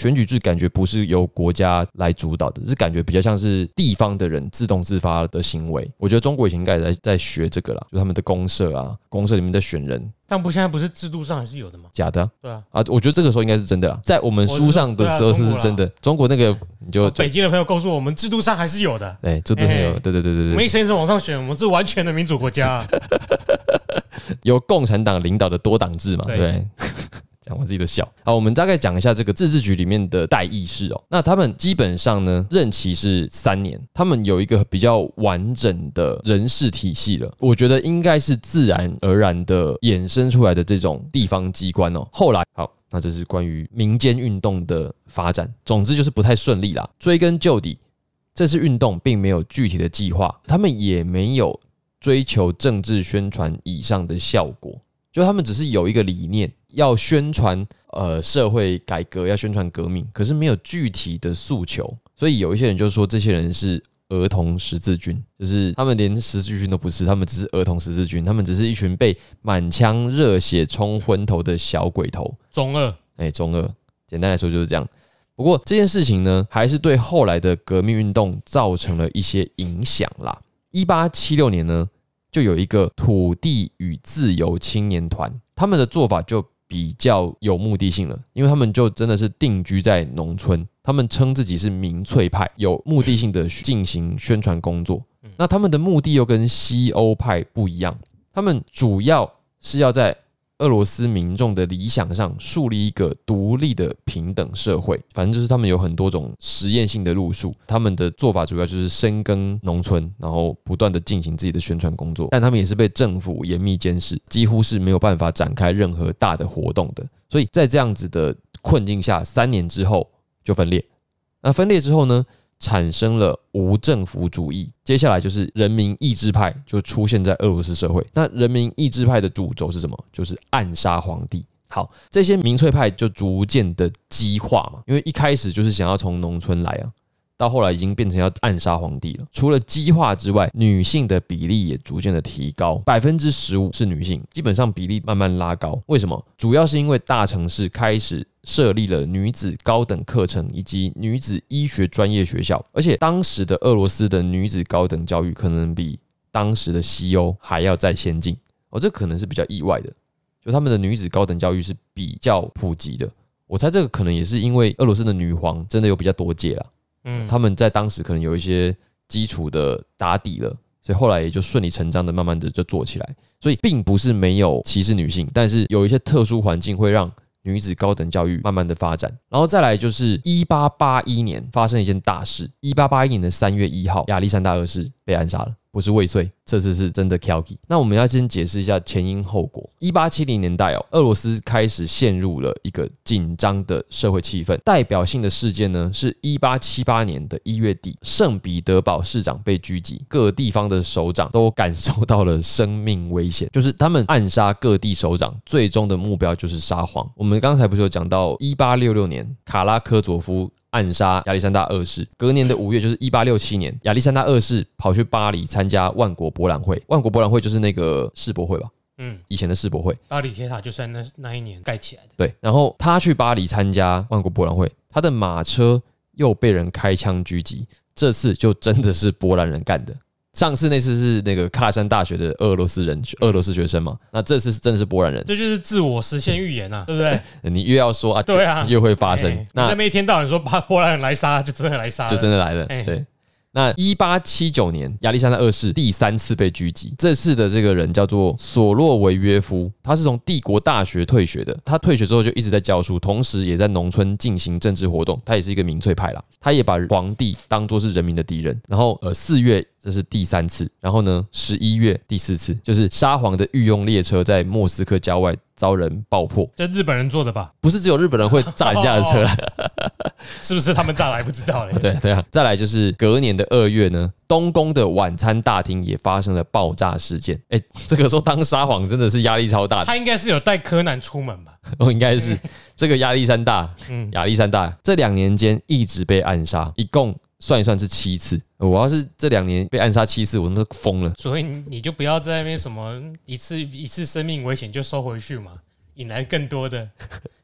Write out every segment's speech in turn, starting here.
选举制感觉不是由国家来主导的，是感觉比较像是地方的人自动自发的行为。我觉得中国以前应该在在学这个啦，就他们的公社啊，公社里面在选人，但不现在不是制度上还是有的吗？假的啊对啊，啊！我觉得这个时候应该是真的啦，在我们书上的时候是是是真的。中国那个你就就北京的朋友告诉我们，制度上还是有的。哎，制度没有，嘿对对对对对，我们以前是往上选，我们是完全的民主国家啊。由共产党领导的多党制嘛，对？讲我自己的笑。好，我们大概讲一下这个自治局里面的代议事哦。那他们基本上呢，任期是三年，他们有一个比较完整的人事体系了。我觉得应该是自然而然的衍生出来的这种地方机关哦。后来好。那这是关于民间运动的发展，总之就是不太顺利啦。追根究底，这次运动并没有具体的计划，他们也没有追求政治宣传以上的效果，就他们只是有一个理念，要宣传呃社会改革，要宣传革命，可是没有具体的诉求，所以有一些人就说这些人是儿童十字军，就是他们连十字军都不是，他们只是儿童十字军，他们只是一群被满腔热血冲昏头的小鬼头，中二，哎，中二，简单来说就是这样。不过这件事情呢，还是对后来的革命运动造成了一些影响啦。一八七六年呢，就有一个土地与自由青年团，他们的做法就比较有目的性了，因为他们就真的是定居在农村，他们称自己是民粹派，有目的性的进行宣传工作。那他们的目的又跟西欧派不一样，他们主要是要在俄罗斯民众的理想上树立一个独立的平等社会，反正就是他们有很多种实验性的路数。他们的做法主要就是深耕农村，然后不断的进行自己的宣传工作。但他们也是被政府严密监视，几乎是没有办法展开任何大的活动的。所以在这样子的困境下，三年之后就分裂。那分裂之后呢？产生了无政府主义，接下来就是人民意志派就出现在俄罗斯社会。那人民意志派的主轴是什么？就是暗杀皇帝。好，这些民粹派就逐渐的激化嘛，因为一开始就是想要从农村来啊，到后来已经变成要暗杀皇帝了。除了激化之外，女性的比例也逐渐的提高，百分之十五是女性，基本上比例慢慢拉高。为什么？主要是因为大城市开始设立了女子高等课程以及女子医学专业学校，而且当时的俄罗斯的女子高等教育可能比当时的西欧还要再先进。哦，这可能是比较意外的，就他们的女子高等教育是比较普及的。我猜这个可能也是因为俄罗斯的女皇真的有比较多届了。嗯，他们在当时可能有一些基础的打底了，所以后来也就顺理成章的慢慢的就做起来。所以并不是没有歧视女性，但是有一些特殊环境会让女子高等教育慢慢的发展。然后再来就是一八八一年发生一件大事，一八八一年的三月一号，亚历山大二世被暗杀了。不是未遂，这次是真的 k i 那我们要先解释一下前因后果。一八七零年代哦，俄罗斯开始陷入了一个紧张的社会气氛。代表性的事件呢，是一八七八年的一月底，圣彼得堡市长被狙击，各地方的首长都感受到了生命危险，就是他们暗杀各地首长，最终的目标就是沙皇。我们刚才不是有讲到一八六六年卡拉科佐夫。暗杀亚历山大二世，隔年的五月就是一八六七年，亚历山大二世跑去巴黎参加万国博览会。万国博览会就是那个世博会吧？嗯，以前的世博会。巴黎铁塔就是在那那一年盖起来的。对，然后他去巴黎参加万国博览会，他的马车又被人开枪狙击，这次就真的是波兰人干的。上次那次是那个喀山大学的俄罗斯人，俄罗斯学生嘛，那这次是真的是波兰人。这就是自我实现预言呐、对不对？你越要说啊，对啊越会发生哎。那那边一天到晚说把波兰人来杀，就真的来杀，就真的来了。哎对，那一八七九年，亚历山大二世第三次被狙击，这次的这个人叫做索洛维约夫，他是从帝国大学退学的。他退学之后就一直在教书，同时也在农村进行政治活动。他也是一个民粹派啦，他也把皇帝当作是人民的敌人。然后呃，四月这是第三次。然后呢，十一月第四次，就是沙皇的御用列车在莫斯科郊外遭人爆破，这日本人做的吧？不是只有日本人会炸人家的车啦，是不是他们炸来不知道嘞？对对啊。再来就是隔年的二月呢，东宫的晚餐大厅也发生了爆炸事件。哎，这个时候当沙皇真的是压力超大的，他应该是有带柯南出门吧？哦，应该是 这个亚历山大，嗯，亚历山大这两年间一直被暗杀，一共算一算是七次。我要是这两年被暗杀七次，我他妈疯了。所以你就不要在那边什么一次一次生命危险就收回去嘛，引来更多的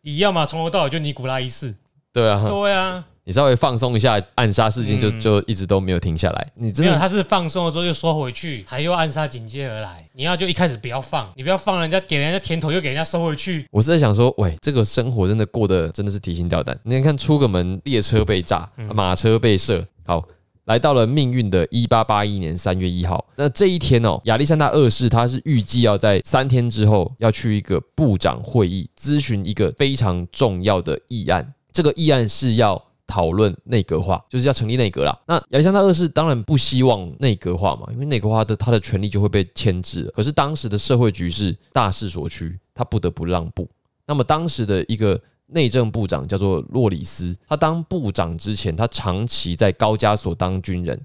一样嘛，从头到尾就尼古拉一世。对啊，对啊，你稍微放松一下，暗杀事件就嗯就一直都没有停下来。你真没有，的他是放松了之后又收回去，才又暗杀紧接而来。你要就一开始不要放，你不要放人家给人家甜头，又给人家收回去。我是在想说，喂，这个生活真的过得真的是提心吊胆。你看，出个门，列车被炸，马车被射，好。来到了命运的一八八一年三月一号，那这一天哦，亚历山大二世他是预计要在三天之后要去一个部长会议咨询一个非常重要的议案。这个议案是要讨论内阁化，就是要成立内阁啦。那亚历山大二世当然不希望内阁化嘛，因为内阁化的他的权力就会被牵制。可是当时的社会局势大势所趋，他不得不让步。那么当时的一个内政部长叫做洛里斯，他当部长之前，他长期在高加索当军人。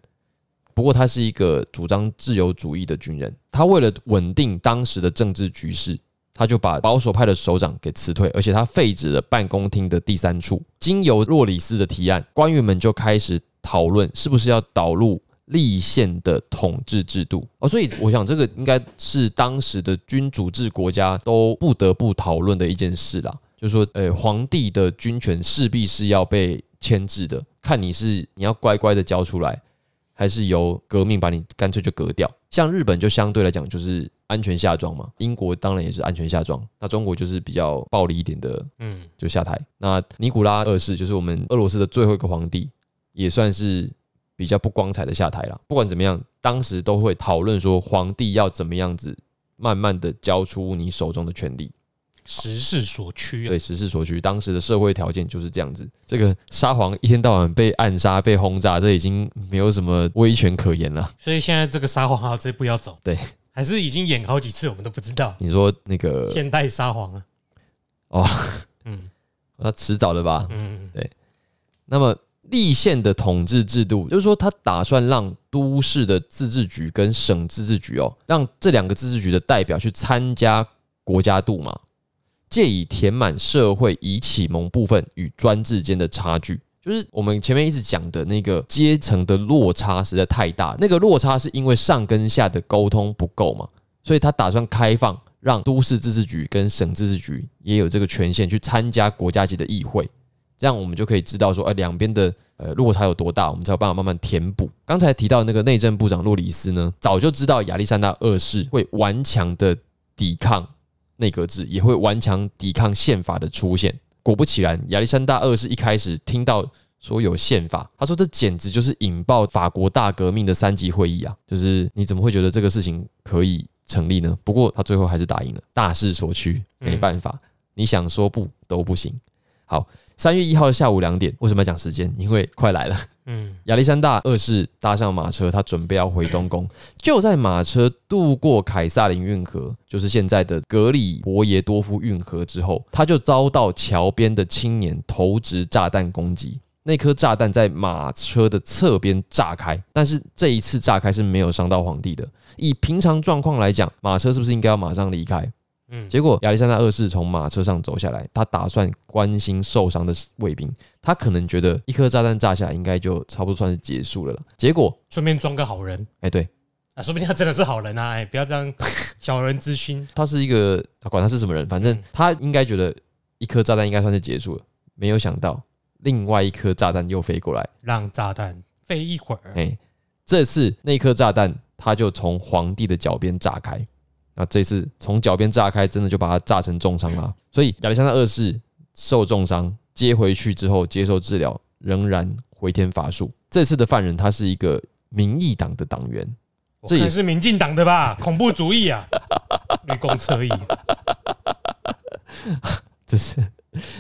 不过他是一个主张自由主义的军人，他为了稳定当时的政治局势，他就把保守派的首长给辞退，而且他废止了办公厅的第三处。经由洛里斯的提案，官员们就开始讨论是不是要导入立宪的统治制度哦。所以我想，这个应该是当时的君主制国家都不得不讨论的一件事啦。就是说，呃，皇帝的军权势必是要被牵制的，看你是你要乖乖的交出来，还是由革命把你干脆就革掉。像日本就相对来讲就是安全下装嘛，英国当然也是安全下装，那中国就是比较暴力一点的，嗯，就下台。那尼古拉二世就是我们俄罗斯的最后一个皇帝，也算是比较不光彩的下台了。不管怎么样，当时都会讨论说皇帝要怎么样子，慢慢的交出你手中的权力。时势所趋啊。对，时势所趋，当时的社会条件就是这样子。这个沙皇一天到晚被暗杀、被轰炸，这已经没有什么威权可言了。所以现在这个沙皇还有这步要走，对，还是已经演好几次，我们都不知道。你说那个现代沙皇啊，哦，嗯那迟早的吧？嗯，对那么立宪的统治制度，就是说他打算让都市的自治局跟省自治局哦，让这两个自治局的代表去参加国家度嘛，借以填满社会以启蒙部分与专制间的差距。就是我们前面一直讲的那个阶层的落差实在太大，那个落差是因为上跟下的沟通不够嘛，所以他打算开放，让都市自治局跟省自治局也有这个权限去参加国家级的议会。这样我们就可以知道说，呃，两边的呃落差有多大，我们才有办法慢慢填补。刚才提到那个内政部长洛里斯呢，早就知道亚历山大二世会顽强的抵抗内阁制，也会顽强抵抗宪法的出现。果不其然，亚历山大二世一开始听到说有宪法，他说这简直就是引爆法国大革命的三级会议啊！就是你怎么会觉得这个事情可以成立呢？不过他最后还是答应了，大势所趋，没办法，你想说不都不行。好，三月一号下午两点，为什么要讲时间？因为快来了。嗯，亚历山大二世搭上马车，他准备要回东宫。就在马车渡过凯撒林运河，就是现在的格里伯耶多夫运河之后，他就遭到桥边的青年投掷炸弹攻击。那颗炸弹在马车的侧边炸开，但是这一次炸开是没有伤到皇帝的。以平常状况来讲，马车是不是应该要马上离开？嗯结果亚历山大二世从马车上走下来，他打算关心受伤的卫兵，他可能觉得一颗炸弹炸下来，应该就差不多算是结束了啦。结果，顺便装个好人哎、对啊，说不定他真的是好人啊！哎，不要这样小人之心。他是一个，他管他是什么人，反正嗯他应该觉得一颗炸弹应该算是结束了。没有想到，另外一颗炸弹又飞过来，让炸弹飞一会儿，哎、这次那颗炸弹他就从皇帝的脚边炸开，那这次从脚边炸开，真的就把他炸成重伤了。所以亚历山大二世受重伤，接回去之后接受治疗，仍然回天乏术。这次的犯人他是一个民意党的党员，这也是民进党的吧？恐怖主义啊，绿公车翼，这是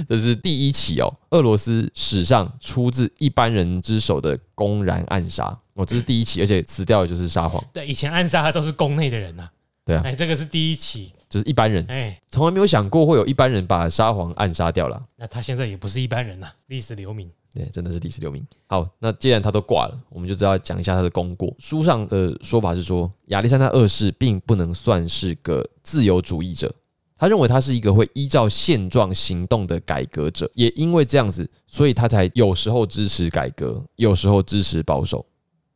这是第一起哦，俄罗斯史上出自一般人之手的公然暗杀。哦，这是第一起，而且死掉的就是沙皇，对，以前暗杀的都是宫内的人呐、对啊哎，这个是第一起，就是一般人，哎，从来没有想过会有一般人把沙皇暗杀掉了。那他现在也不是一般人呐、历史留名。对，真的是历史留名。好，那既然他都挂了，我们就知道讲一下他的功过。书上的说法是说，亚历山大二世并不能算是个自由主义者，他认为他是一个会依照现状行动的改革者。也因为这样子，所以他才有时候支持改革，有时候支持保守。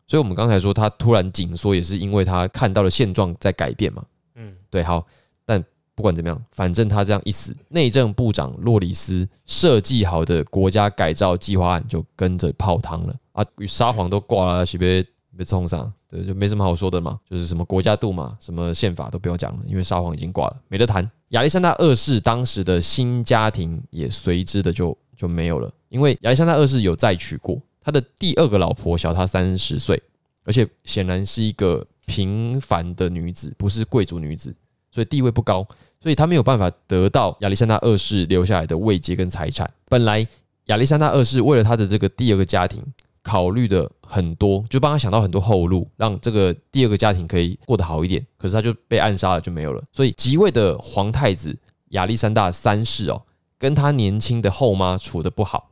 所以，我们刚才说他突然紧缩，也是因为他看到了现状在改变嘛。嗯，对，好，但不管怎么样，反正他这样一死，内政部长洛里斯设计好的国家改造计划案就跟着泡汤了啊！与沙皇都挂了，许别被冲上，对，就没什么好说的嘛，就是什么国家度嘛，什么宪法都不用讲了，因为沙皇已经挂了，没得谈。亚历山大二世当时的新家庭也随之的就就没有了，因为亚历山大二世有再娶过，他的第二个老婆小他三十岁，而且显然是一个平凡的女子，不是贵族女子，所以地位不高。所以他没有办法得到亚历山大二世留下来的位阶跟财产。本来亚历山大二世为了他的这个第二个家庭考虑的很多，就帮他想到很多后路，让这个第二个家庭可以过得好一点。可是他就被暗杀了，就没有了。所以即位的皇太子亚历山大三世哦，跟他年轻的后妈处得不好，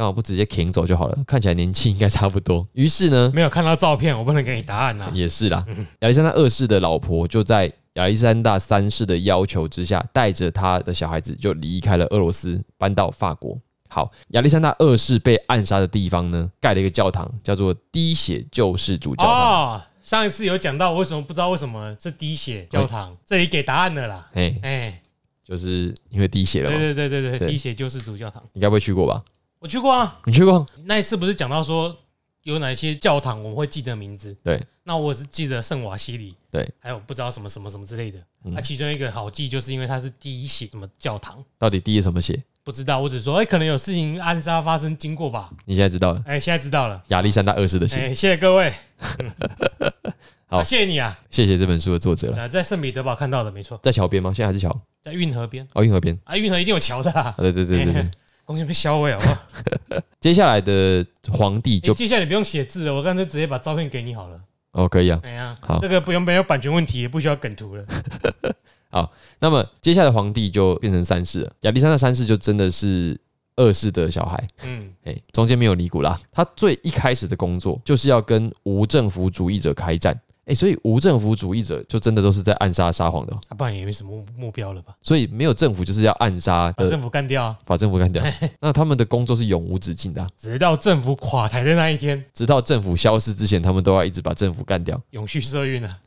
刚好不直接请走就好了。看起来年轻应该差不多。于是呢，没有看到照片，我不能给你答案呐、也是啦。亚历山大二世的老婆就在亚历山大三世的要求之下，带着他的小孩子就离开了俄罗斯，搬到法国。好，亚历山大二世被暗杀的地方呢，盖了一个教堂，叫做滴血救世主教堂。哦，上一次有讲到，为什么不知道为什么是滴血教堂？这里给答案了啦。哎，哎，就是因为滴血了对嘛。对对对对，对滴血救世主教堂，你该不会去过吧？我去过啊。你去过？那一次不是讲到说有哪些教堂我们会记得名字？对，那我是记得圣瓦西里，对，还有不知道什么什么什么之类的。嗯那其中一个好记，就是因为它是第一血什么教堂，到底第一什么血？不知道，我只说哎，可能有事情暗杀发生经过吧。你现在知道了，哎，现在知道了。亚历山大二世的血。哎，谢谢各位，好啊谢谢你啊！谢谢这本书的作者了。啊，在圣彼得堡看到的，没错，在桥边吗？现在还是桥？在运河边哦，运河边。啊，运河一定有桥的。对对对对对。恭喜被销毁好不好？接下来的皇帝就欸接下来你不用写字了，我干脆直接把照片给你好了。哦，可以啊。哎呀好，这个不用没有版权问题，也不需要梗图了。好那么接下来皇帝就变成三世了，亚历山大三世就真的是二世的小孩，嗯，哎，中间没有尼古拉。他最一开始的工作就是要跟无政府主义者开战，哎，所以无政府主义者就真的都是在暗杀沙皇的哦，啊，不然也没什么目目标了吧？所以没有政府就是要暗杀，把政府干掉啊，把政府干掉。那他们的工作是永无止境的啊、直到政府垮台的那一天，直到政府消失之前，他们都要一直把政府干掉。永续社运啊。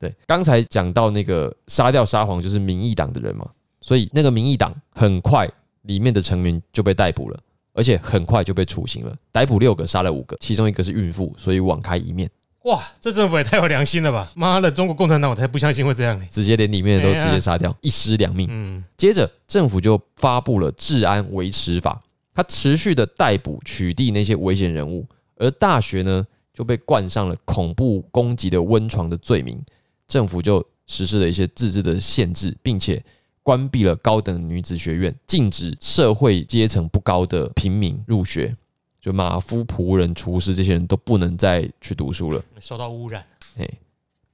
对，刚才讲到那个杀掉沙皇就是民意党的人嘛，所以那个民意党很快里面的成员就被逮捕了，而且很快就被处刑了。逮捕六个，杀了五个，其中一个是孕妇，所以网开一面，哇，这政府也太有良心了吧！妈的，中国共产党我才不相信会这样呢。直接连里面的都直接杀掉，一尸两命。嗯，接着政府就发布了治安维持法，它持续的逮捕取缔那些危险人物，而大学呢就被冠上了恐怖攻击的温床的罪名，政府就实施了一些自治的限制，并且关闭了高等女子学院，禁止社会阶层不高的平民入学，就马夫、仆人、厨师这些人都不能再去读书了。受到污染，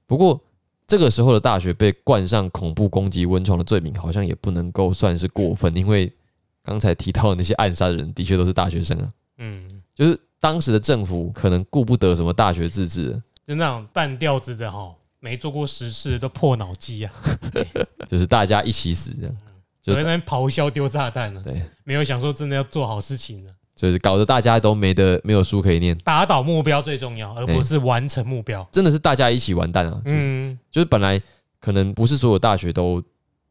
不过这个时候的大学被冠上恐怖攻击温床的罪名，好像也不能够算是过分，因为刚才提到的那些暗杀的人，的确都是大学生啊。嗯，就是当时的政府可能顾不得什么大学自治，就那种半吊子的哈，没做过实事都破脑机啊，就是大家一起死这样，就所以那边咆哮丢炸弹呢，对，没有想说真的要做好事情呢。就是搞得大家都没得没有书可以念，打倒目标最重要，而不是完成目标。真的是大家一起完蛋啊！就是嗯，就是本来可能不是所有大学都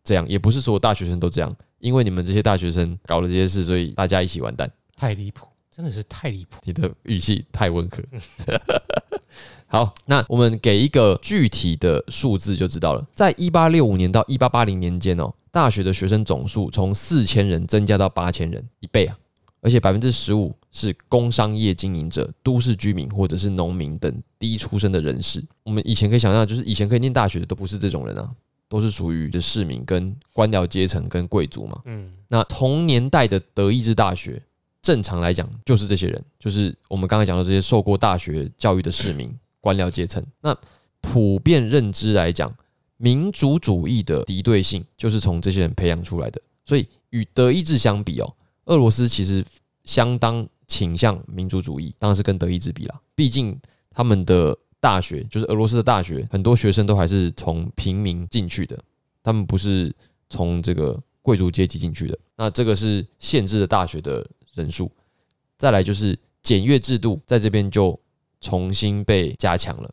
这样，也不是所有大学生都这样，因为你们这些大学生搞了这些事，所以大家一起完蛋。太离谱，真的是太离谱。你的语气太温和。好，那我们给一个具体的数字就知道了。在一八六五年到一八八零年间哦，大学的学生总数从四千人增加到八千人，一倍啊！而且百分之十五是工商业经营者、都市居民或者是农民等低出身的人士。我们以前可以想象，就是以前可以念大学的都不是这种人啊，都是属于的市民跟官僚阶层跟贵族嘛。嗯，那同年代的德意志大学，正常来讲就是这些人，就是我们刚才讲到这些受过大学教育的市民、官僚阶层。那普遍认知来讲，民族主义的敌对性就是从这些人培养出来的。所以与德意志相比哦，俄罗斯其实相当倾向民族主义，当然是跟德意志比啦。毕竟他们的大学就是俄罗斯的大学，很多学生都还是从平民进去的，他们不是从这个贵族阶级进去的。那这个是限制了大学的人数。再来就是检阅制度，在这边就重新被加强了，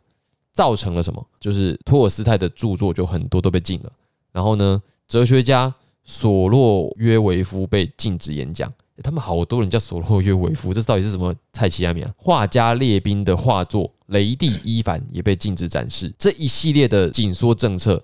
造成了什么？就是托尔斯泰的著作就很多都被禁了。然后呢，哲学家索洛约维夫被禁止演讲。欸他们好多人叫索洛约维夫，这到底是什么菜奇亚米啊？画家列宾的画作《雷帝伊凡》也被禁止展示。这一系列的紧缩政策，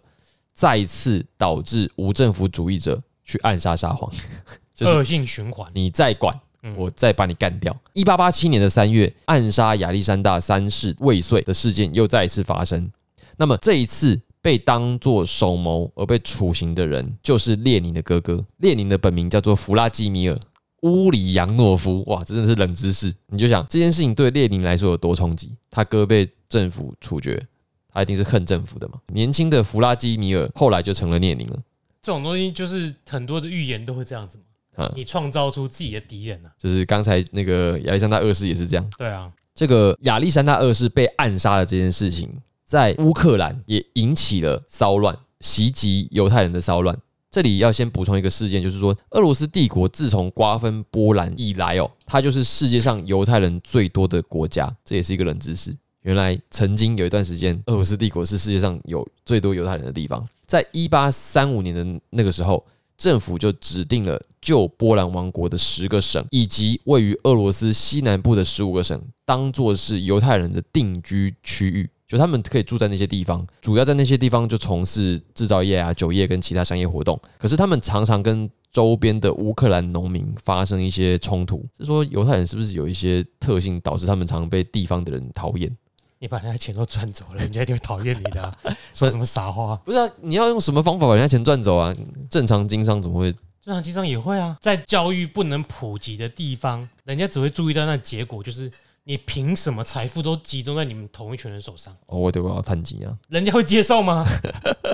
再次导致无政府主义者去暗杀沙皇，就是恶性循环。你再管嗯，我再把你干掉。一八八七年的三月，暗杀亚历山大三世未遂的事件又再一次发生。那么这一次被当作首谋而被处刑的人，就是列宁的哥哥。列宁的本名叫做弗拉基米尔·乌里扬诺夫。哇，真的是冷知识！你就想这件事情对列宁来说有多冲击？他哥被政府处决，他一定是恨政府的嘛。年轻的弗拉基米尔后来就成了列宁了。这种东西就是很多的预言都会这样子嘛，啊，你创造出自己的敌人啊。就是刚才那个亚历山大二世也是这样。对啊，这个亚历山大二世被暗杀的这件事情，在乌克兰也引起了骚乱，袭击犹太人的骚乱。这里要先补充一个事件，就是说，俄罗斯帝国自从瓜分波兰以来哦，它就是世界上犹太人最多的国家，这也是一个冷知识。原来曾经有一段时间，俄罗斯帝国是世界上有最多犹太人的地方。在一八三五年的那个时候，政府就指定了旧波兰王国的十个省，以及位于俄罗斯西南部的十五个省，当做是犹太人的定居区域。就他们可以住在那些地方，主要在那些地方就从事制造业啊、酒业跟其他商业活动。可是他们常常跟周边的乌克兰农民发生一些冲突。是说犹太人是不是有一些特性，导致他们常被地方的人讨厌？你把人家钱都赚走了，人家一定会讨厌你的啊、说什么傻话？不是啊，你要用什么方法把人家钱赚走啊？正常经商怎么会？正常经商也会啊，在教育不能普及的地方，人家只会注意到那结果，就是你凭什么财富都集中在你们同一群人手上？哦，我得我要探金啊，人家会接受吗？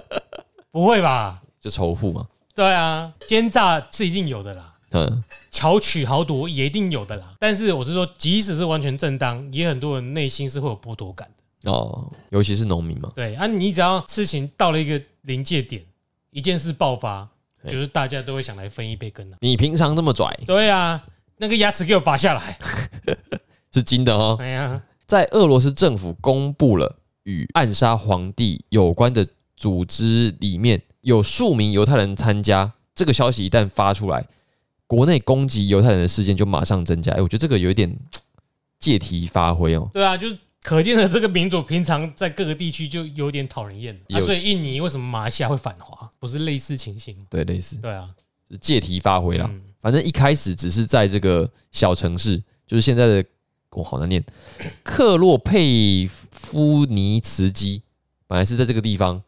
不会吧？就仇富嘛。对啊，奸诈是一定有的啦，嗯，巧取豪夺也一定有的啦。但是我是说，即使是完全正当，也很多人内心是会有剥夺感的。哦，尤其是农民嘛。对啊，你只要事情到了一个临界点，一件事爆发，嘿就是大家都会想来分一杯羹啊。你平常这么拽，对啊，那个牙齿给我拔下来。是金的哦。哎呀，在俄罗斯政府公布了与暗杀皇帝有关的组织里面有数名犹太人参加，这个消息一旦发出来，国内攻击犹太人的事件就马上增加。哎，我觉得这个有一点 借题发挥哦。对啊，就是可见的这个民主平常在各个地区就有点讨人厌啊。所以印尼为什么马来西亚会反华，不是类似情形吗？对，类似对啊，是借题发挥啦。嗯反正一开始只是在这个小城市，就是现在的我好难念，克洛佩夫尼茨基，本来是在这个地方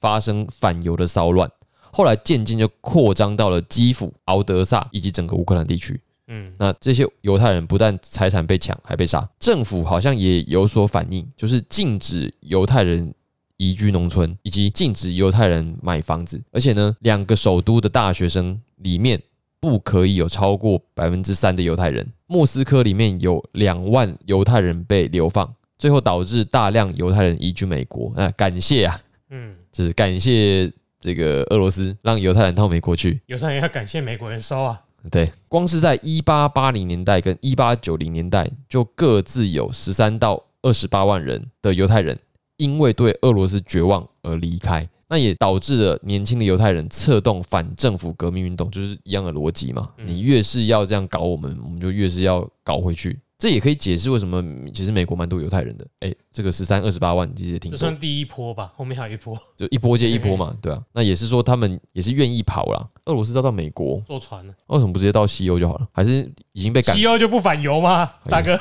发生反犹的骚乱，后来渐渐就扩张到了基辅、敖德萨以及整个乌克兰地区。嗯，那这些犹太人不但财产被抢，还被杀。政府好像也有所反应，就是禁止犹太人移居农村，以及禁止犹太人买房子。而且呢，两个首都的大学生里面不可以有超过百分之三的犹太人。莫斯科里面有两万犹太人被流放，最后导致大量犹太人移居美国。啊，感谢啊，嗯，就是感谢这个俄罗斯让犹太人到美国去。犹太人要感谢美国人收啊。对，光是在一八八零年代跟一八九零年代，就各自有十三到二十八万人的犹太人因为对俄罗斯绝望而离开，那也导致了年轻的犹太人策动反政府革命运动，就是一样的逻辑嘛。嗯你越是要这样搞我们，我们就越是要搞回去。这也可以解释为什么其实美国蛮多犹太人的。哎，这个十三二十八万其实也挺多，这算第一波吧，后面还有一波就一波接一波嘛，对啊。那也是说他们也是愿意跑啦。俄罗斯要到美国，坐船呢。为什么不直接到西欧就好了？还是已经被赶西欧就不反犹吗？大哥，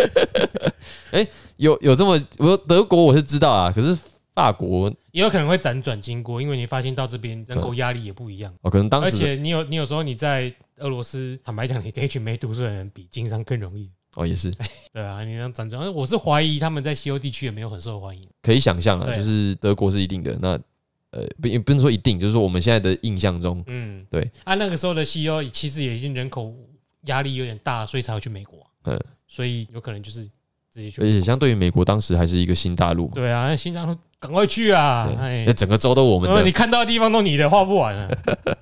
哎有有这么我说德国我是知道啊，可是法国也有可能会辗转经过，因为你发现到这边人口压力也不一样，哦，可能当而时而且你有你有时候你在俄罗斯，坦白讲，你跟一群没读书的人比，经商更容易。哦也是 对啊，你让辗转，我是怀疑他们在西欧地区也没有很受欢迎。可以想象啊，就是德国是一定的。那呃，不也不能说一定，就是说我们现在的印象中，嗯，对。啊，那个时候的西欧其实也已经人口压力有点大，所以才会去美国。嗯，所以有可能就是自己去而。且相对于美国当时还是一个新大陆嘛，对啊，那新疆赶快去啊！哎那，整个州都我们的呃你，看到的地方都你的，画不完啊。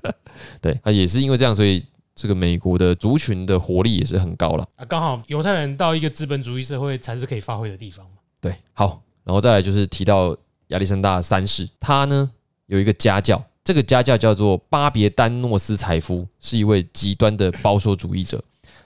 对，啊，也是因为这样，所以这个美国的族群的活力也是很高了。啊，刚好犹太人到一个资本主义社会才是可以发挥的地方嘛。对，好，然后再来就是提到亚历山大三世，他呢有一个家教，这个家教叫做巴别丹诺斯财夫，是一位极端的保守主义者。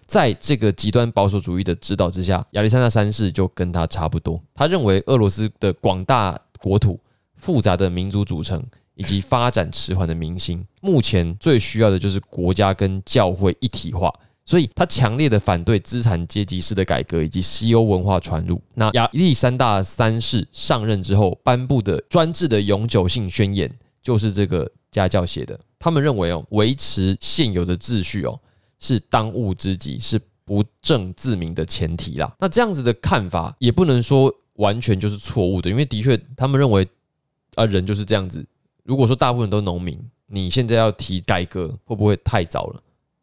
在这个极端保守主义的指导之下，亚历山大三世就跟他差不多。他认为俄罗斯的广大国土、复杂的民族组成以及发展迟缓的民心，目前最需要的就是国家跟教会一体化。所以他强烈的反对资产阶级式的改革以及西欧文化传入。那亚历山大三世上任之后颁布的专制的永久性宣言，就是这个家教写的。他们认为哦，维持现有的秩序哦，是当务之急，是不正自明的前提啦。那这样子的看法也不能说完全就是错误的，因为的确他们认为啊，人就是这样子。如果说大部分都农民，你现在要提改革，会不会太早了？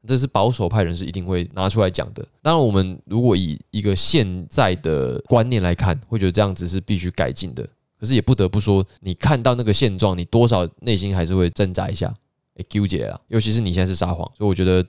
这是保守派人士一定会拿出来讲的。当然，我们如果以一个现在的观念来看，会觉得这样子是必须改进的。可是也不得不说，你看到那个现状，你多少内心还是会挣扎一下，哎，纠结啊。尤其是你现在是撒谎，所以我觉得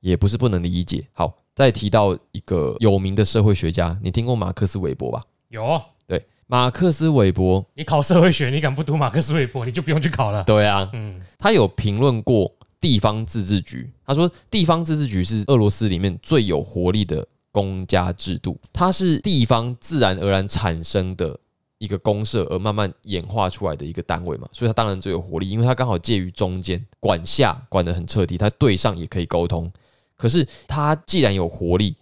也不是不能理解。好，再提到一个有名的社会学家，你听过马克思韦伯吧？有，对，马克思韦伯，你考社会学，你敢不读马克思韦伯，你就不用去考了。对啊，嗯，他有评论过地方自治局，他说地方自治局是俄罗斯里面最有活力的公家制度，它是地方自然而然产生的一个公社而慢慢演化出来的一个单位嘛，所以它当然最有活力，因为它刚好介于中间，管下管得很彻底，它对上也可以沟通。可是它既然有活力，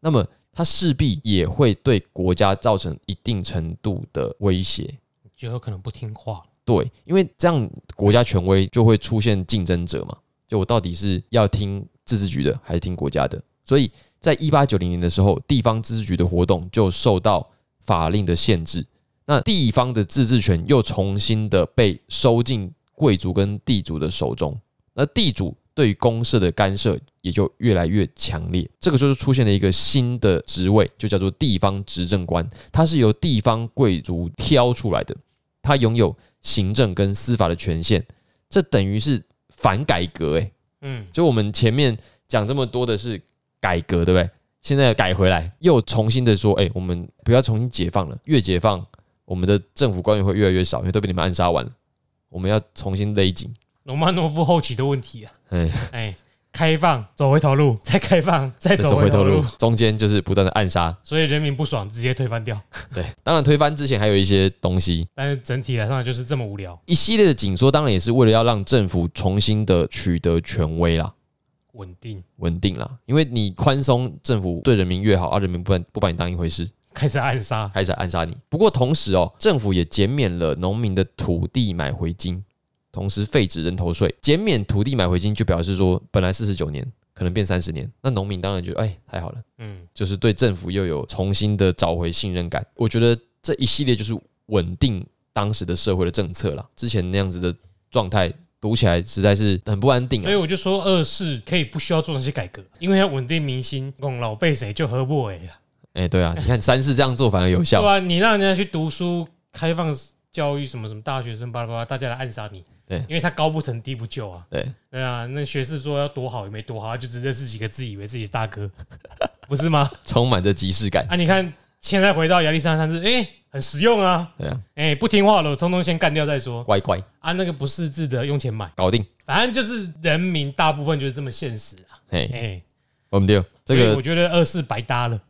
那么它势必也会对国家造成一定程度的威胁。就有可能不听话。对，因为这样国家权威就会出现竞争者嘛。就我到底是要听自治局的，还是听国家的？所以在一八九零年的时候，地方自治局的活动就受到法令的限制，那地方的自治权又重新的被收进贵族跟地主的手中，那地主对于公社的干涉也就越来越强烈。这个时候就出现了一个新的职位，就叫做地方执政官，它是由地方贵族挑出来的，他拥有行政跟司法的权限，这等于是反改革诶、嗯，就我们前面讲这么多的是改革，对不对？现在改回来，又重新的说，哎、我们不要重新解放了，越解放，我们的政府官员会越来越少，因为都被你们暗杀完了。我们要重新勒紧，罗曼诺夫后期的问题啊，哎，哎，开放走回头路，再开放再再走回头路，，中间就是不断的暗杀。所以人民不爽，直接推翻掉。对，当然推翻之前还有一些东西，但是整体来上就是这么无聊，一系列的紧缩，当然也是为了要让政府重新的取得权威啦。稳定，稳定啦，因为你宽松，政府对人民越好，而、人民不不把你当一回事，开始暗杀。开始暗杀你。不过同时哦，政府也减免了农民的土地买回金，同时废止人头税。减免土地买回金就表示说，本来四十九年可能变三十年，那农民当然觉得哎太好了，嗯，就是对政府又有重新的找回信任感。我觉得这一系列就是稳定当时的社会的政策啦。之前那样子的状态读起来实在是很不安定啊。所以我就说二世可以不需要做那些改革，因为要稳定民心，拱老辈谁就喝不为了。哎，对啊，你看三世这样做反而有效 对。啊，你让人家去读书，开放教育什么什么大学生巴拉巴拉，大家来暗杀你。对因为他高不成低不就啊。对，对啊，那学士说要多好也没多好，他就只认识几个字，以为自己是大哥，不是吗？充满着即视感。啊，你看现在回到亚历山大三世，哎、很实用啊。对啊，哎、不听话了，我通通先干掉再说。乖乖啊，那个不识字的用钱买，搞定。反正就是人民大部分就是这么现实啊。哎，哎、我们丢这个我觉得二世白搭了。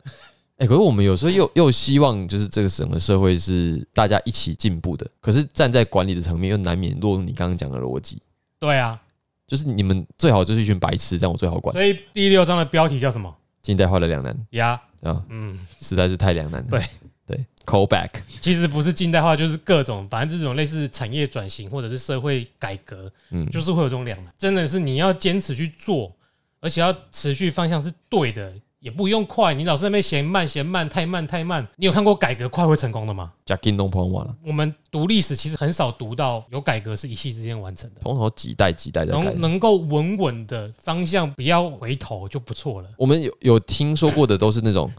哎、可是我们有时候又又希望，就是这个整个社会是大家一起进步的。可是站在管理的层面，又难免落入你刚刚讲的逻辑，对啊，就是你们最好就是一群白痴，这样我最好管。所以第六章的标题叫什么？近代化的两难呀，啊，嗯，实在是太两难了。对对，callback，其实不是近代化，就是各种，反正这种类似产业转型或者是社会改革，嗯，就是会有这种两难。真的是你要坚持去做，而且要持续方向是对的，也不用快。你老是在那边嫌慢嫌慢，太慢太慢。你有看过改革快会成功的吗？加 k i n 朋友完了，我们读历史其实很少读到有改革是一夕之间完成的，通常几代几代的改能。能够稳稳的方向不要回头就不错了。我们有有听说过的都是那种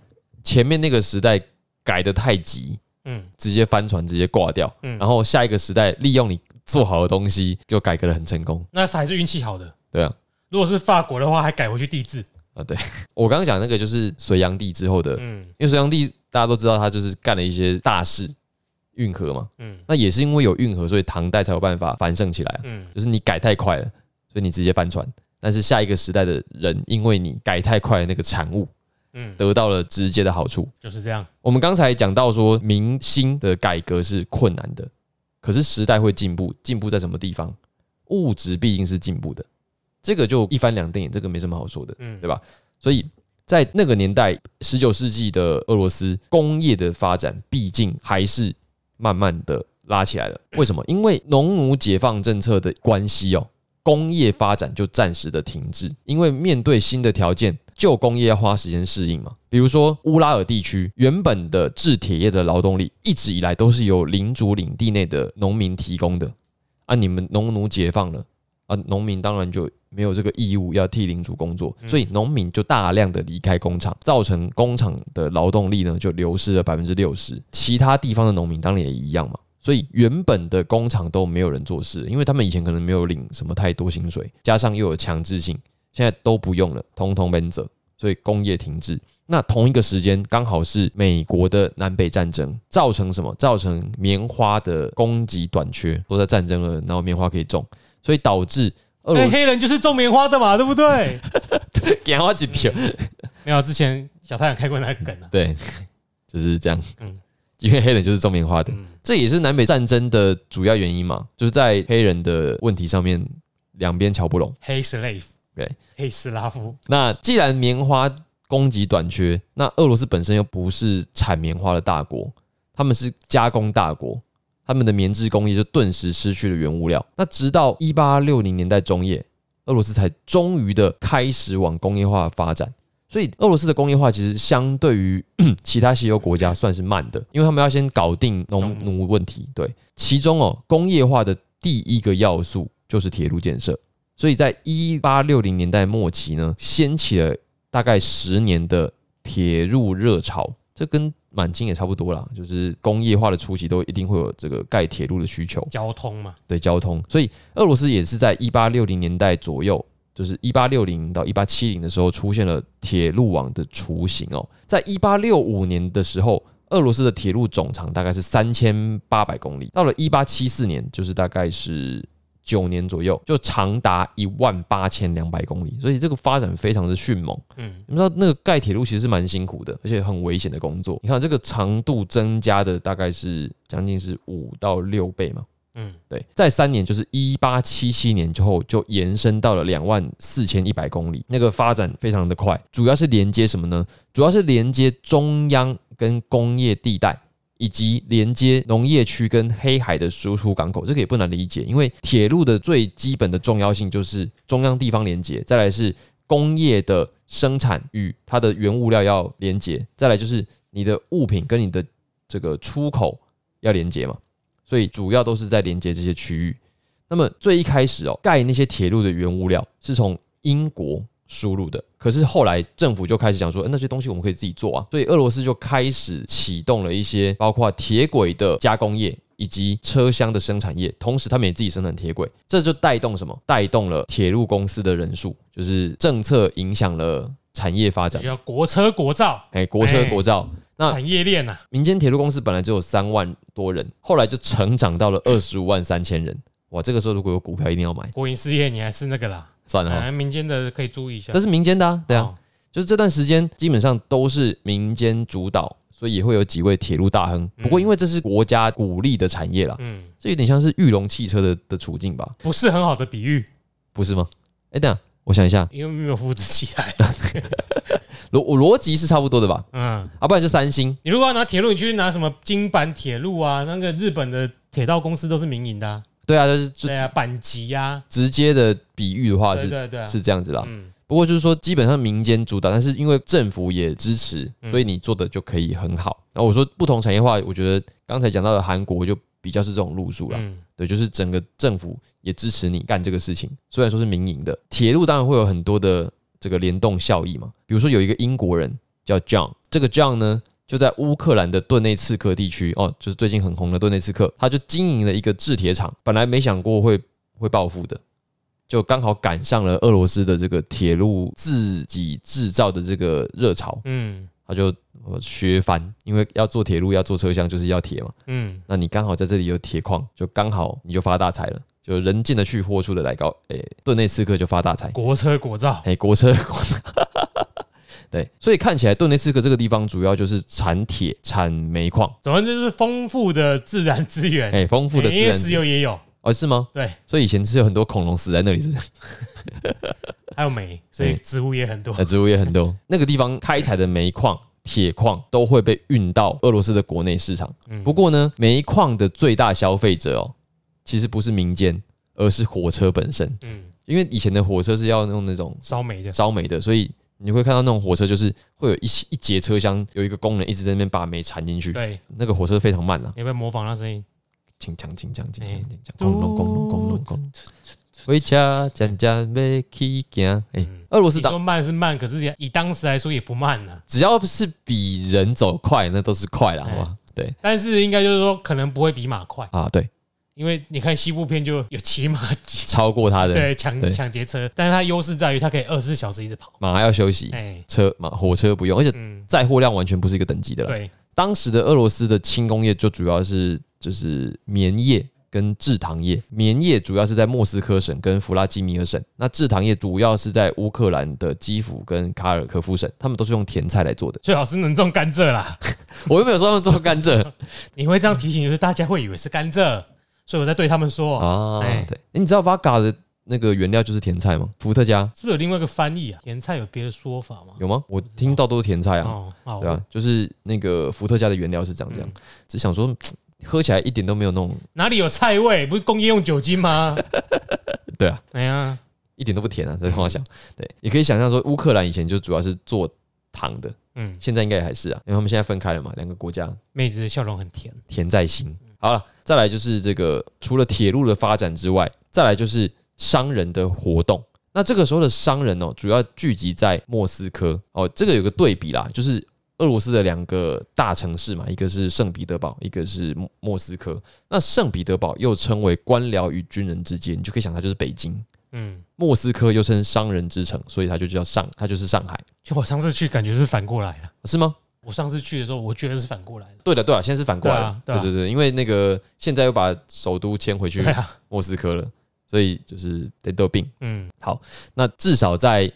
前面那个时代改的太急，嗯直接翻船，直接挂掉，嗯，然后下一个时代利用你做好的东西就改革的很成功，那还是运气好的。对啊。如果是法国的话，还改回去地质。啊，对 我刚刚讲那个就是隋炀帝之后的，嗯因为隋炀帝大家都知道他就是干了一些大事，运河嘛，嗯那也是因为有运河，所以唐代才有办法繁盛起来啊。嗯就是你改太快了，所以你直接翻船。但是下一个时代的人，因为你改太快的那个产物，嗯，得到了直接的好处。就是这样。我们刚才讲到说，明星的改革是困难的，可是时代会进步，进步在什么地方？物质毕竟是进步的，这个就一翻两瞪眼，这个没什么好说的。嗯，对吧？所以在那个年代，十九世纪的俄罗斯工业的发展，毕竟还是慢慢的拉起来了。为什么？因为农奴解放政策的关系哦，工业发展就暂时的停滞。因为面对新的条件，旧工业要花时间适应嘛。比如说乌拉尔地区原本的制铁业的劳动力，一直以来都是由领主领地内的农民提供的。啊，你们农奴解放了。啊，农民当然就没有这个义务要替领主工作，所以农民就大量的离开工厂，造成工厂的劳动力呢就流失了百分之六十。其他地方的农民当然也一样嘛，所以原本的工厂都没有人做事，因为他们以前可能没有领什么太多薪水，加上又有强制性，现在都不用了，通通奔走，所以工业停滞。那同一个时间刚好是美国的南北战争，造成什么？造成棉花的供给短缺，都在战争了，然后棉花可以种。所以导致俄罗哎，黑人就是种棉花的嘛，对不对？斯棉花几条，没有，之前小太阳开过那个梗啊。对，就是这样。嗯因为黑人就是种棉花的，嗯这也是南北战争的主要原因嘛，就是在黑人的问题上面，两边瞧不拢。黑 slave，对，黑斯拉夫，那既然棉花供给短缺，那俄罗斯本身又不是产棉花的大国，他们是加工大国，他们的棉织工业就顿时失去了原物料。那直到一八六零年代中叶，俄罗斯才终于的开始往工业化发展。所以俄罗斯的工业化其实相对于 其他西欧国家算是慢的，因为他们要先搞定农奴问题。对，其中哦，工业化的第一个要素就是铁路建设。所以在一八六零年代末期呢，掀起了大概十年的铁路热潮。这跟满清也差不多啦，就是工业化的初期都一定会有这个盖铁路的需求。交通嘛，对交通，所以俄罗斯也是在一八六零年代左右，就是一八六零到一八七零的时候出现了铁路网的雏形哦。在一八六五年的时候，俄罗斯的铁路总长大概是三千八百公里，到了一八七四年，就是大概是九年左右，就长达一万八千两百公里，所以这个发展非常的迅猛。嗯，你们知道那个盖铁路其实是蛮辛苦的，而且很危险的工作。你看这个长度增加的大概是将近是五到六倍嘛。嗯，对，在三年就是一八七七年之后，就延伸到了两万四千一百公里，那个发展非常的快。主要是连接什么呢？主要是连接中央跟工业地带，以及连接农业区跟黑海的输出港口。这个也不难理解，因为铁路的最基本的重要性就是中央地方连接，再来是工业的生产与它的原物料要连接，再来就是你的物品跟你的这个出口要连接嘛。所以主要都是在连接这些区域。那么最一开始哦，盖那些铁路的原物料是从英国输入的，可是后来政府就开始讲说，呃那些东西我们可以自己做啊，所以俄罗斯就开始启动了一些包括铁轨的加工业。以及车厢的生产业，同时他们也自己生产铁轨，这就带动什么？带动了铁路公司的人数，就是政策影响了产业发展就。叫国车国造哎，国车国造，那产业链呐，民间铁路公司本来只有三万多人，后来就成长到了二十五万三千人。哇，这个时候如果有股票，一定要买。国营事业你还是那个啦，算了哈，哎，民间的可以注意一下。这是民间的啊，对啊，哦，就是这段时间基本上都是民间主导，所以也会有几位铁路大亨。不过因为这是国家鼓励的产业啦，嗯，这有点像是玉龙汽车的的处境吧？不是很好的比喻。不是吗？哎，等下我想一下，因为没有复制起来。逻逻辑是差不多的吧？嗯，啊，不然就三星，你如果要拿铁路，你去拿什么京阪铁路啊？那个日本的铁道公司都是民营的、啊，对啊，就是就对啊，板级啊，直接的比喻的话是对对对啊，是这样子啦。嗯不过就是说，基本上民间主导，但是因为政府也支持，嗯所以你做的就可以很好。然后我说不同产业化，我觉得刚才讲到的韩国就比较是这种路数啦。嗯对，就是整个政府也支持你干这个事情，虽然说是民营的，铁路当然会有很多的这个联动效益嘛。比如说有一个英国人叫 John，这个 John 呢就在乌克兰的顿内茨克地区哦，就是最近很红的顿内茨克，他就经营了一个制铁厂，本来没想过会会暴富的。就刚好赶上了俄罗斯的这个铁路自己制造的这个热潮，嗯。他就呃削翻，因为要做铁路要做车厢就是要铁嘛，嗯，那你刚好在这里有铁矿，就刚好你就发大财了，就人进得去，货出得来高，诶、顿内刺客就发大财，国车国造，诶、国车国车，对，所以看起来顿内刺客这个地方主要就是产铁、产煤矿，总之就是丰富的自然资源，诶、丰富的自因为石油也有，哦，是吗？对，所以以前是有很多恐龙死在那里，是不是？还有煤，所以植物也很多。那植物也很多。那个地方开采的煤矿、铁矿都会被运到俄罗斯的国内市场。嗯不过呢，煤矿的最大消费者哦，其实不是民间，而是火车本身。嗯，因为以前的火车是要用那种烧煤的，烧煤的，所以你会看到那种火车就是会有一一节车厢有一个工人一直在那边把煤缠进去，对，那个火车非常慢啊，你要不要模仿那声音？轻锵轻锵轻锵哎。轻锵，咣隆轰隆轰隆轰隆。回家讲讲要去行，哎，俄罗斯说慢是慢，可是以当时来说也不慢呢。只要是比人走快，那都是快了，好吧？对。但是应该就是说，可能不会比马快，啊，对，因为你看西部片就有骑马，超过他的对抢抢劫车，但是它优势在于它可以二十四小时一直跑。马还要休息，哎，车马火车不用，而且嗯，载货量完全不是一个等级的了。对，当时的俄罗斯的轻工业就主要是就是棉业跟制糖业，棉业主要是在莫斯科省跟弗拉基米尔省，那制糖业主要是在乌克兰的基辅跟卡尔科夫省，他们都是用甜菜来做的。最好是能种甘蔗啦。我又没有说他们做甘蔗 你会这样提醒，就是大家会以为是甘蔗，所以我在对他们说，啊，哎对，诶你知道 Vaga 的那个原料就是甜菜吗？伏特加是不是有另外一个翻译啊？甜菜有别的说法吗？有吗？我听到都是甜菜啊，哦，好，对啊，就是那个伏特加的原料是长这样，只想说喝起来一点都没有那种，哪里有菜味？不是工业用酒精吗？对啊，哎呀，一点都不甜啊。在话想，对，你可以想象说，乌克兰以前就主要是做糖的，嗯，现在应该也还是啊，因为他们现在分开了嘛，两个国家妹子的笑容很甜。甜在心。好了，再来就是这个除了铁路的发展之外，再来就是商人的活动。那这个时候的商人哦，主要聚集在莫斯科哦，这个有个对比啦，就是俄罗斯的两个大城市嘛，一个是圣彼得堡，一个是莫莫斯科。那圣彼得堡又称为官僚与军人之间，你就可以想它就是北京。嗯，莫斯科又称商人之城，所以它就叫上，它就是上海，就我上次去感觉是反过来了。是吗？我上次去的时候，我觉得是反过来的。对的，对了，现在是反过来了，对啊对啊对因为那个现在又把首都迁回去莫斯科了，所以就是得得病。嗯，好那至少在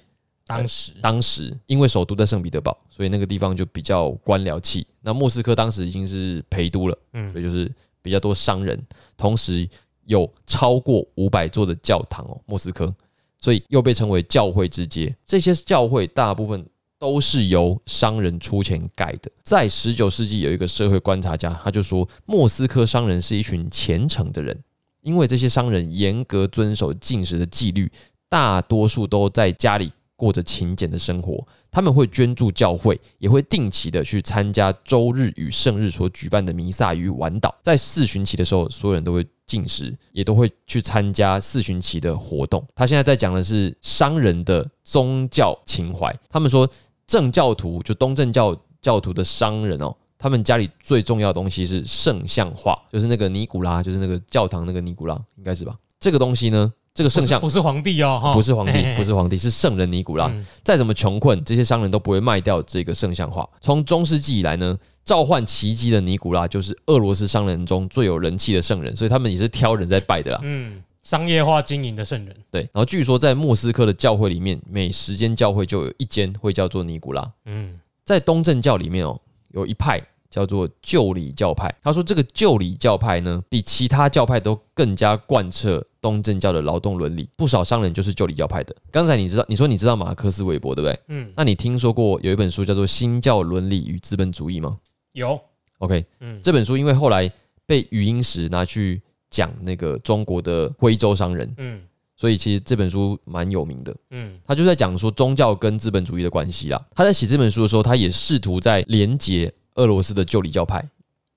当时当时，因为首都在圣彼得堡，所以那个地方就比较官僚气。那莫斯科当时已经是陪都了，嗯所嗯以就是比较多商人，同时有超过五百座的教堂哦，莫斯科，所以又被称为教会之街。这些教会大部分都是由商人出钱盖的。在十九世纪，有一个社会观察家，他就说，莫斯科商人是一群虔诚的人，因为这些商人严格遵守进食的纪律，大多数都在家里过着勤俭的生活。他们会捐助教会，也会定期的去参加周日与圣日所举办的弥撒与晚祷。在四旬期的时候，所有人都会进食，也都会去参加四旬期的活动。他现在在讲的是商人的宗教情怀。他们说，正教徒就东正教教徒的商人哦，他们家里最重要的东西是圣像画，就是那个尼古拉，就是那个教堂那个尼古拉，应该是吧？这个东西呢，这个圣像不是皇帝哦，哈不是皇帝不是皇帝，是圣人尼古拉。嗯再怎么穷困，这些商人都不会卖掉这个圣像画。从中世纪以来呢，召唤奇迹的尼古拉就是俄罗斯商人中最有人气的圣人，所以他们也是挑人在拜的啦。嗯，商业化经营的圣人，对，然后据说在莫斯科的教会里面，每十间教会就有一间会叫做尼古拉。嗯在东正教里面哦，有一派叫做旧礼教派。他说这个旧礼教派呢，比其他教派都更加贯彻东正教的劳动伦理，不少商人就是旧礼教派的。刚才你知道，你说你知道马克思韦伯对不对？嗯，那你听说过有一本书叫做《新教伦理与资本主义》吗有，？OK，嗯这本书因为后来被语音时拿去讲那个中国的徽州商人，嗯。所以其实这本书蛮有名的。嗯。他就在讲说宗教跟资本主义的关系啦。他在写这本书的时候，他也试图在连接俄罗斯的旧礼教派，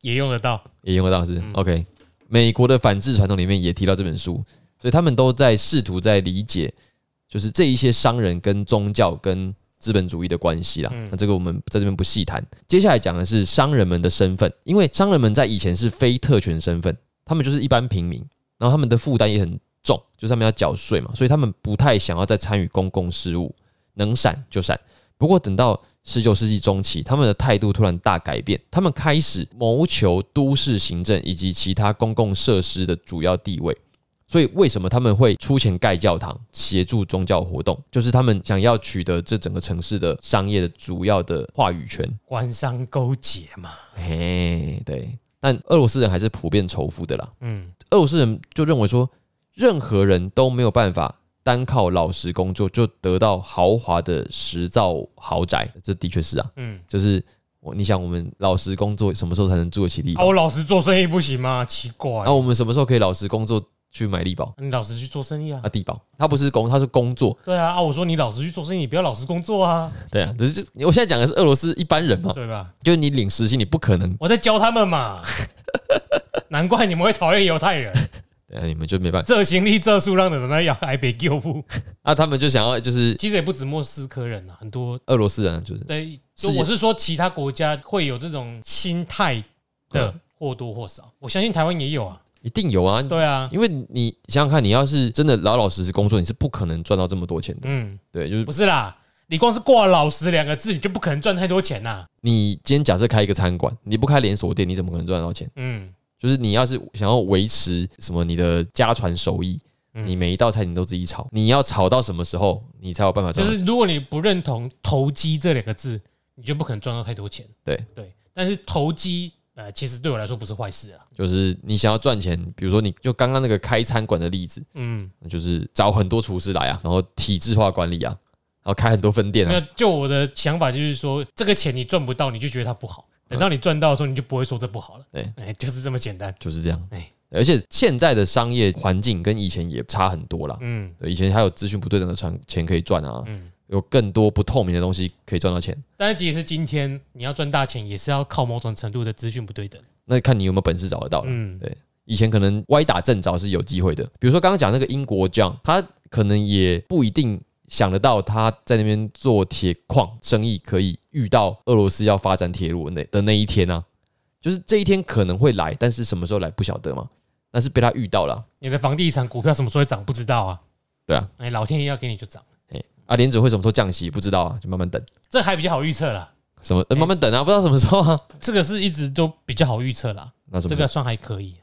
也用得到，也用得到是、嗯。OK。美国的反制传统里面也提到这本书，所以他们都在试图在理解，就是这一些商人跟宗教跟资本主义的关系啦。嗯。那这个我们在这边不细谈。接下来讲的是商人们的身份，因为商人们在以前是非特权身份，他们就是一般平民，然后他们的负担也很重，就是他们要缴税嘛，所以他们不太想要再参与公共事务，能闪就闪。不过等到十九世纪中期，他们的态度突然大改变，他们开始谋求都市行政以及其他公共设施的主要地位。所以，为什么他们会出钱盖教堂，协助宗教活动？就是他们想要取得这整个城市的商业的主要的话语权。官商勾结嘛，嘿，对。但俄罗斯人还是普遍仇富的啦。嗯俄罗斯人就认为说，任何人都没有办法单靠老实工作就得到豪华的实造豪宅，这的确是啊。嗯，就是我，你想我们老实工作，什么时候才能住得起地？我老实做生意不行吗？奇怪那、，我们什么时候可以老实工作去买地堡？你老实去做生意啊。啊，，地堡，他不是工，他是工作。对啊，啊，我说你老实去做生意，你不要老实工作啊，对啊，只是这我现在讲的是俄罗斯一般人嘛，对吧？就是你领时薪，你不可能，我在教他们嘛，难怪你们会讨厌犹太人，对啊，你们就没办法。这行李这数让的人要挨北救不？啊，他们就想要就是其实也不止莫斯科人啊，很多。俄罗斯人啊，就是。对，就是我是说其他国家会有这种心态的嗯或多或少，我相信台湾也有啊，一定有啊，对啊，因为你想想看，你要是真的老老实实工作，你是不可能赚到这么多钱的。嗯，对，就是不是啦，你光是挂“老实”两个字，你就不可能赚太多钱呐，你今天假设开一个餐馆，你不开连锁店，你怎么可能赚到钱？嗯，就是你要是想要维持什么你的家传手艺，嗯。你每一道菜你都自己炒，你要炒到什么时候，你才有办法就？是如果你不认同投机这两个字，你就不可能赚到太多钱。对。对，但是投机呃，其实对我来说不是坏事啊。就是你想要赚钱，比如说你就刚刚那个开餐馆的例子，嗯，就是找很多厨师来啊，然后体制化管理啊，然后开很多分店啊，那就我的想法就是说，这个钱你赚不到，你就觉得它不好；等到你赚到的时候，你就不会说这不好了。对，哎，就是这么简单。就是这样。哎而且现在的商业环境跟以前也差很多啦。嗯对，以前还有资讯不对等的钱钱可以赚啊，嗯。有更多不透明的东西可以赚到钱。但是即使是今天你要赚大钱，也是要靠某种程度的资讯不对等。那看你有没有本事找得到了。嗯，对以前可能歪打正着是有机会的，比如说刚刚讲那个英国这样，他可能也不一定想得到他在那边做铁矿生意可以遇到俄罗斯要发展铁路那的那一天啊，就是这一天可能会来，但是什么时候来不晓得嘛。但是被他遇到了啊，你的房地产股票什么时候会涨不知道啊？对啊，哎，老天爷要给你就涨，哎，啊，联准会什么时候降息不知道啊，就慢慢等，这还比较好预测啦。什么、呃慢慢等啊，不知道什么时候啊，这个是一直都比较好预测啦，那什么时候？这个算还可以。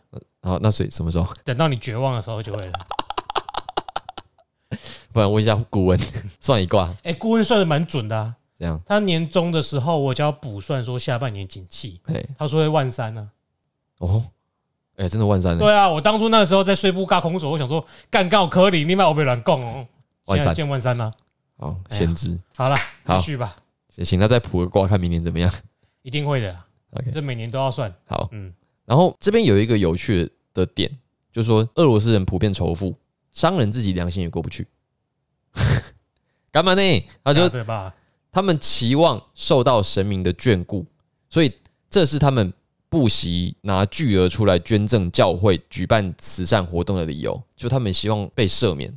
好，那所以什么时候？等到你绝望的时候就会了。不然问一下顾问算一卦，哎，顾问算的蛮准的啊。这样，他年终的时候，我就要补算说下半年景气，哎，他说会万三呢。哦，哎，真的万三呢，对啊，我当初那个时候在税部尬空手，我想说干告科里，你妈我被乱供哦。万三现在见万三了。好，先知，好了，好继续吧，请他再卜个卦，看明年怎么样。一定会的。OK，这每年都要算。好，嗯，然后这边有一个有趣的点，就是说俄罗斯人普遍仇富，商人自己良心也过不去。干嘛呢？他就对吧？他们期望受到神明的眷顾，所以这是他们不惜拿巨额出来捐赠教会、举办慈善活动的理由。就他们希望被赦免，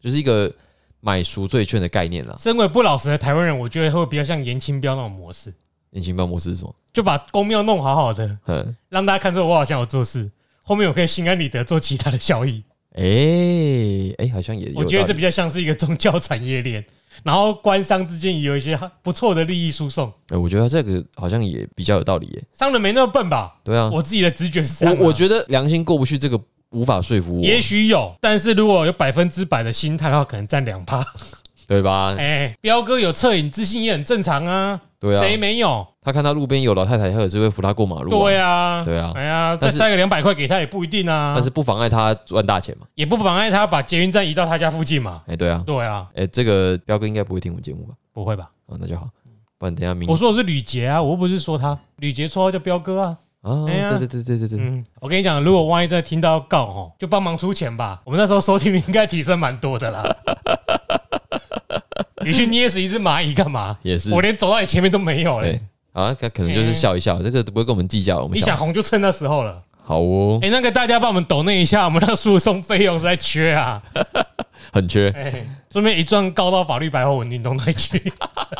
就是一个买赎罪券的概念啦。身为不老实的台湾人，我觉得会比较像严清标那种模式，年轻包模式是什么？就把公庙弄好好的，嗯，让大家看出我好像有做事，后面我可以心安理得做其他的效益。哎、哎、好像也有。我觉得这比较像是一个宗教产业链，然后官商之间也有一些不错的利益输送。哎我觉得这个好像也比较有道理耶。商人没那么笨吧？对啊，我自己的直觉是这样啊、我我觉得良心过不去，这个无法说服我，也许有，但是如果有百分之百的心态的话，可能占两趴。对吧？哎，彪哥有恻隐之心也很正常啊。对啊，谁没有？他看到路边有老太太，他也是会扶她过马路、对啊，啊，对啊哎呀，再但是塞个两百块给他也不一定啊，但是不妨碍他赚大钱嘛。也不妨碍他把捷运站移到他家附近嘛。哎，对啊，对啊，哎，这个彪哥应该不会听我们节目吧？不会吧？啊，那就好，不然等一下明我说的是吕杰啊，我又不是说他，吕杰绰号叫彪哥啊。啊，哎呀对对对对对对，嗯，我跟你讲，如果万一再听到告吼，就帮忙出钱吧。我们那时候收听率应该提升蛮多的啦。你去捏死一只蚂蚁干嘛？也是我连走到你前面都没有嘞对。。啊，可可能就是笑一笑，这个不会跟我们计较。我们你想红就趁那时候了。好哦，哎，那个大家帮我们抖那一下，我们那个诉讼费用实在缺啊。很缺，哎，顺便一状告到法律白话文运动那里去。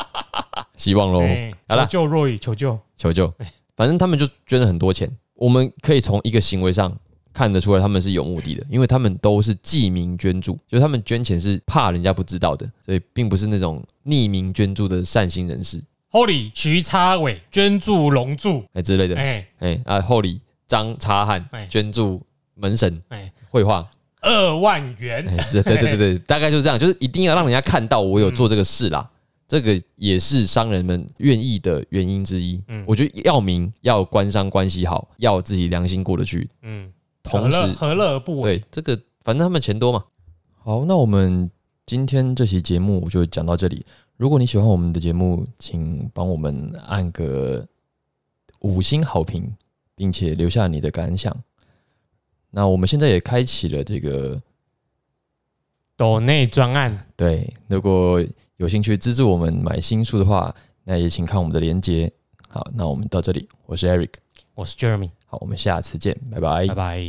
希望喽。哎，好啦求救若雨，求救。求救。反正他们就捐了很多钱，我们可以从一个行为上看得出来，他们是有目的的，因为他们都是记名捐助，就是他们捐钱是怕人家不知道的，所以并不是那种匿名捐助的善心人士 Holy 徐插伟捐助龙柱，哎之类的。哎哎啊，后里张插汉哎捐助门神哎，绘画，二万元。哎，对对对对，大概就是这样，就是一定要让人家看到我有做这个事啦。这个也是商人们愿意的原因之一。嗯我觉得要名，要官商关系好，要自己良心过得去，嗯，同时何乐而不为？对，这个反正他们钱多嘛。好，那我们今天这期节目就讲到这里。如果你喜欢我们的节目，请帮我们按个五星好评，并且留下你的感想。那我们现在也开启了这个，抖内专案，对，如果有兴趣资助我们买新书的话，那也请看我们的链接。好，那我们到这里，我是 Eric，我是 Jeremy，好，我们下次见，拜拜。拜拜。